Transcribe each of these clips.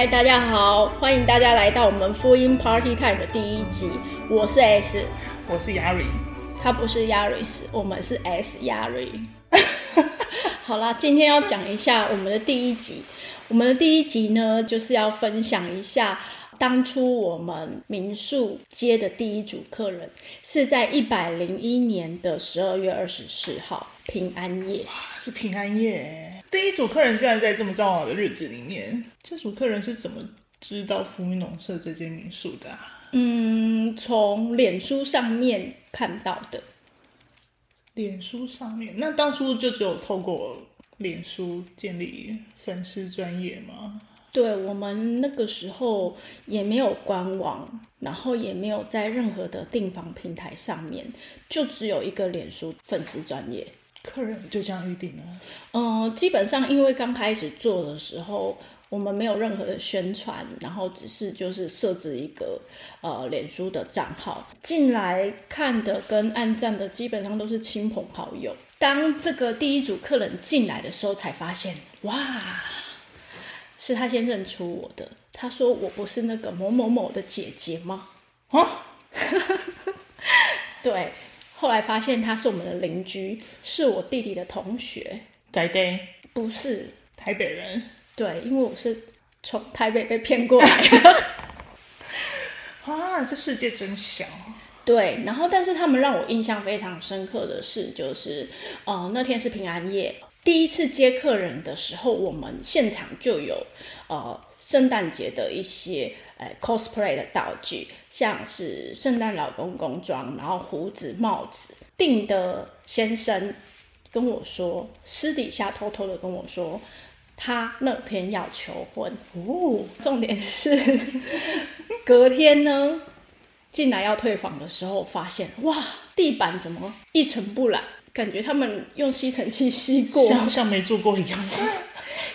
嗨，大家好，欢迎大家来到我们福音 Party Time 的第一集。我是 S，我是 Yari，他不是 Yaris，我们是 S Yari。好啦，今天要讲一下我们的第一集。我们的第一集呢，就是要分享一下当初我们民宿接的第一组客人，是在一百零一年的十二月二十四号平安夜。是平安夜，第一组客人居然在这么重要的日子里面。这组客人是怎么知道福音农舍这间民宿的、啊？嗯，从脸书上面看到的。脸书上面，那当初就只有透过脸书建立粉丝专业吗？对我们那个时候也没有官网，然后也没有在任何的订房平台上面，就只有一个脸书粉丝专业。客人就这样预定了。嗯，基本上因为刚开始做的时候，我们没有任何的宣传，然后只是就是设置一个呃脸书的账号，进来看的跟按赞的基本上都是亲朋好友。当这个第一组客人进来的时候，才发现哇，是他先认出我的。他说：“我不是那个某某某的姐姐吗？”啊，对，后来发现他是我们的邻居，是我弟弟的同学，在地不是。台北人。对，因为我是从台北被骗过来的。啊，这世界真小。对，然后但是他们让我印象非常深刻的是，就是呃那天是平安夜，第一次接客人的时候，我们现场就有呃圣诞节的一些呃 cosplay 的道具，像是圣诞老公公装，然后胡子、帽子。定的先生跟我说，私底下偷偷的跟我说，他那天要求婚。哦，重点是隔天呢。进来要退房的时候，发现哇，地板怎么一尘不染？感觉他们用吸尘器吸过。像像没做过一样。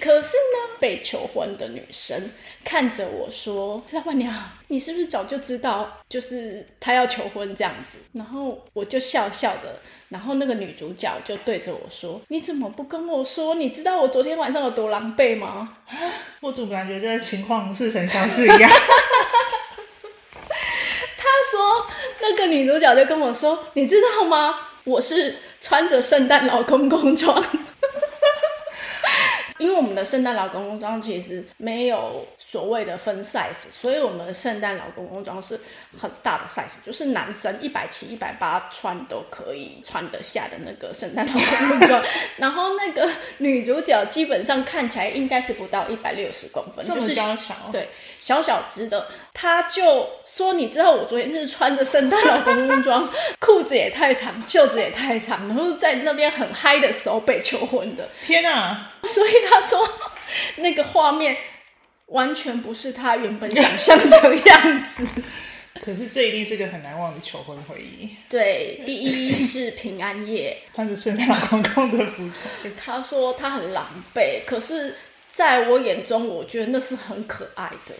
可是呢，被求婚的女生看着我说：“老板娘，你是不是早就知道，就是他要求婚这样子？”然后我就笑笑的，然后那个女主角就对着我说：“你怎么不跟我说？你知道我昨天晚上有多狼狈吗？” 我总感觉这个情况似曾相识一样？他说，那个女主角就跟我说：“你知道吗？我是穿着圣诞老公公装，因为我们的圣诞老公公装其实没有所谓的分 size，所以我们的圣诞老公公装是很大的 size，就是男生一百七、一百八穿都可以穿得下的那个圣诞老公公装。然后那个女主角基本上看起来应该是不到一百六十公分，这么就是娇小，对，小小只的，他就说：“你知道我昨天是穿着圣诞老公公装，裤子也太长，袖子也太长，然后在那边很嗨的时候被求婚的。天啊！” 所以他说，那个画面完全不是他原本想象的 样子。可是这一定是个很难忘的求婚回忆。对，第一是平安夜，穿着圣诞老公公的服装，他说他很狼狈，可是在我眼中，我觉得那是很可爱的。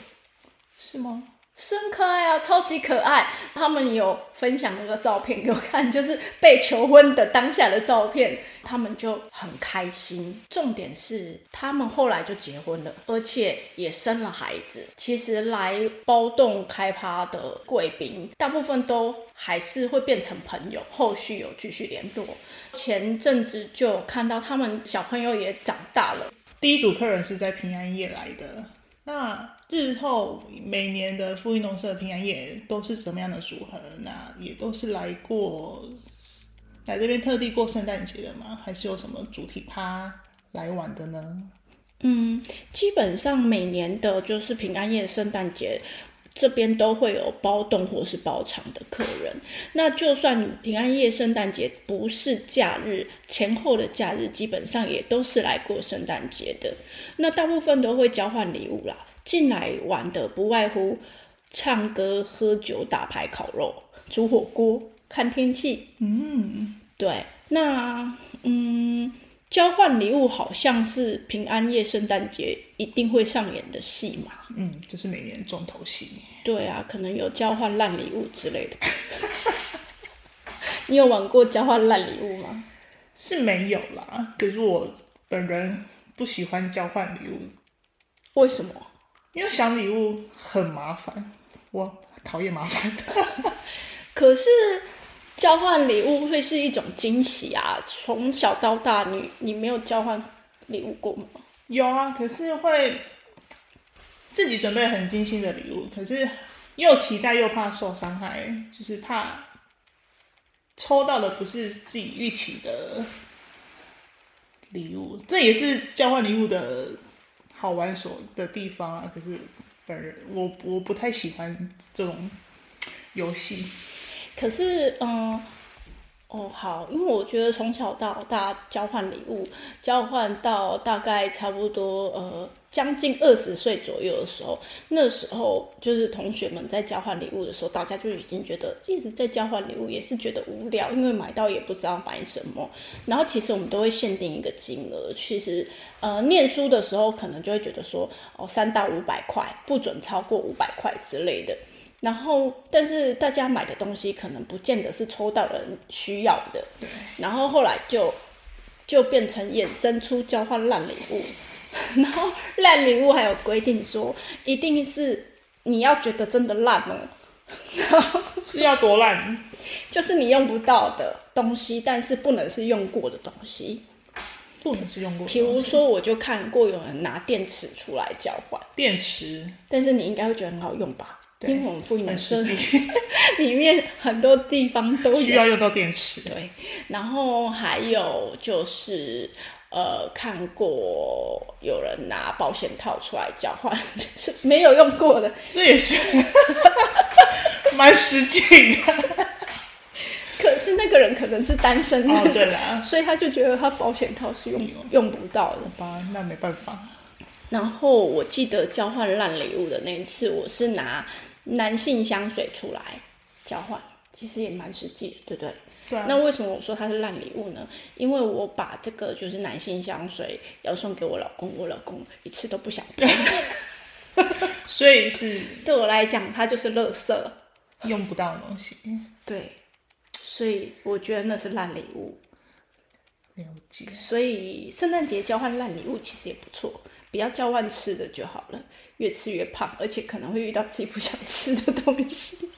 是吗？是很可爱啊，超级可爱。他们有分享那个照片给我看，就是被求婚的当下的照片，他们就很开心。重点是他们后来就结婚了，而且也生了孩子。其实来包栋开趴的贵宾，大部分都还是会变成朋友，后续有继续联络。前阵子就看到他们小朋友也长大了。第一组客人是在平安夜来的，那日后每年的富裕农舍平安夜都是什么样的组合？那也都是来过来这边特地过圣诞节的吗？还是有什么主题趴来玩的呢？嗯，基本上每年的就是平安夜、圣诞节。这边都会有包栋或是包场的客人。那就算平安夜、圣诞节不是假日，前后的假日基本上也都是来过圣诞节的。那大部分都会交换礼物啦。进来玩的不外乎唱歌、喝酒、打牌、烤肉、煮火锅、看天气。嗯，对，那嗯，交换礼物好像是平安夜、圣诞节一定会上演的戏嘛。嗯，这是每年的重头戏。对啊，可能有交换烂礼物之类的。你有玩过交换烂礼物吗？是没有啦，可是我本人不喜欢交换礼物，为什么？因因为想礼物很麻烦，我讨厌麻烦。可是交换礼物会是一种惊喜啊！从小到大，你你没有交换礼物过吗？有啊，可是会自己准备很精心的礼物，可是又期待又怕受伤害，就是怕抽到的不是自己预期的礼物，这也是交换礼物的好玩所的地方啊。可是本人我我不太喜欢这种游戏。可是，嗯，哦，好，因为我觉得从小到大交换礼物，交换到大概差不多呃将近二十岁左右的时候，那时候就是同学们在交换礼物的时候，大家就已经觉得一直在交换礼物，也是觉得无聊，因为买到也不知道买什么。然后其实我们都会限定一个金额，其实呃念书的时候可能就会觉得说，哦，三到五百块，不准超过五百块之类的。然后，但是大家买的东西可能不见得是抽到人需要的，然后后来就就变成衍生出交换烂礼物，然后烂礼物还有规定说，一定是你要觉得真的烂哦，是要多烂？就是你用不到的东西，但是不能是用过的东西，不能是用过。比如说，我就看过有人拿电池出来交换电池，但是你应该会觉得很好用吧？因为我们复印很社实际，里面很多地方都有需要用到电池。对，然后还有就是，呃，看过有人拿保险套出来交换，是没有用过的。这也是 蛮实际的。可是那个人可能是单身哦的，对啦所以他就觉得他保险套是用用不到的。好吧，那没办法。然后我记得交换烂礼物的那一次，我是拿男性香水出来交换，其实也蛮实际，对不对？对啊，那为什么我说它是烂礼物呢？因为我把这个就是男性香水要送给我老公，我老公一次都不想用。所以是 对我来讲，它就是垃圾。用不到的东西。对，所以我觉得那是烂礼物。了解。所以圣诞节交换烂礼物其实也不错，不要交换吃的就好了，越吃越胖，而且可能会遇到自己不想吃的东西。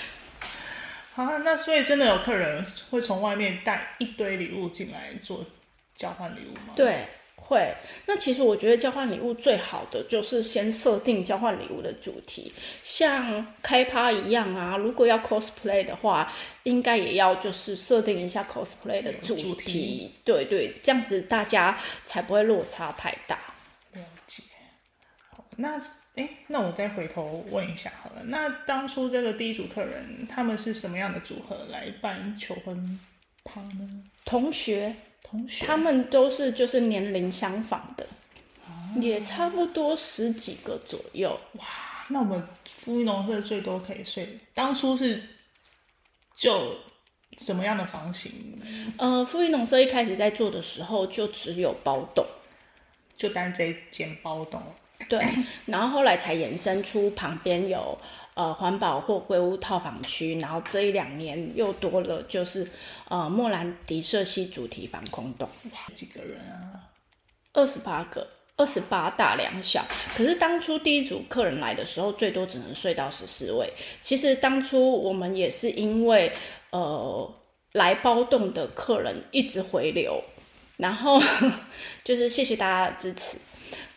啊，那所以真的有客人会从外面带一堆礼物进来做交换礼物吗？对，会。那其实我觉得交换礼物最好的就是先设定交换礼物的主题，像开趴一样啊。如果要 cosplay 的话，应该也要就是设定一下 cosplay 的主。题对对，这样子大家才不会落差太大。那哎，那我再回头问一下好了。那当初这个第一组客人他们是什么样的组合来办求婚趴呢？同学，同学，他们都是就是年龄相仿的，也差不多十几个左右。哇那我们富裕农社最多可以睡，当初是就什么样的房型？呃，富裕农社一开始在做的时候就只有包栋。就单这一间包栋，对，然后后来才延伸出旁边有呃环保或归屋套房区，然后这一两年又多了就是呃莫兰迪社系主题防空洞，哇，几个人啊？二十八个，二十八大两小。可是当初第一组客人来的时候，最多只能睡到十四位。其实当初我们也是因为呃来包栋的客人一直回流，然后 就是谢谢大家的支持。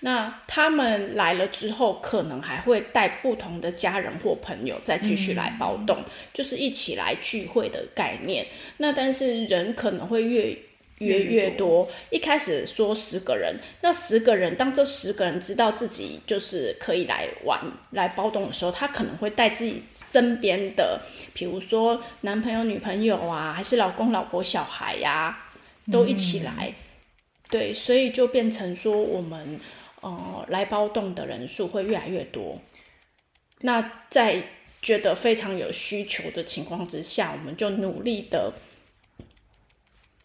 那他们来了之后，可能还会带不同的家人或朋友再继续来包栋，就是一起来聚会的概念。那但是人可能会越约越越多。一开始说十个人，那十个人，当这十个人知道自己就是可以来玩、来包栋的时候，他可能会带自己身边的，比如说男朋友、女朋友啊，还是老公、老婆、小孩呀、都一起来。对，所以就变成说我们呃来包栋的人数会越来越多。那在觉得非常有需求的情况之下，我们就努力的，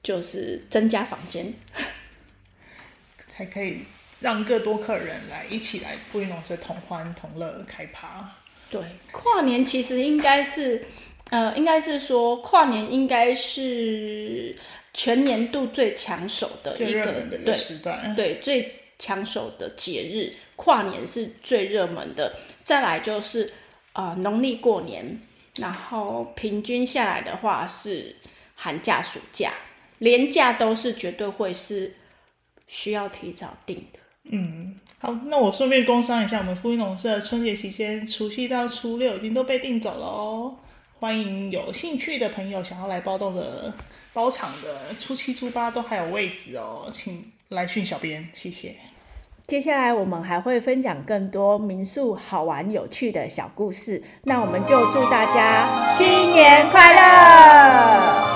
就是增加房间。才可以让更多客人来一起来富裕农社同欢同乐开趴。对，跨年其实应该是，呃，应该是说跨年应该是全年度最抢手的一个热门的一个对时段，对最抢手的节日。跨年是最热门的，再来就是呃农历过年，然后平均下来的话是寒假、暑假、连假都是绝对会是需要提早订的。嗯，好，那我顺便工商一下，我们富裕农社春节期间除夕到初六已经都被订走了哦。欢迎有兴趣的朋友想要来包栋的包场的，初七初八都还有位置哦，请来讯小编，谢谢。接下来我们还会分享更多民宿好玩有趣的小故事，那我们就祝大家新年快乐！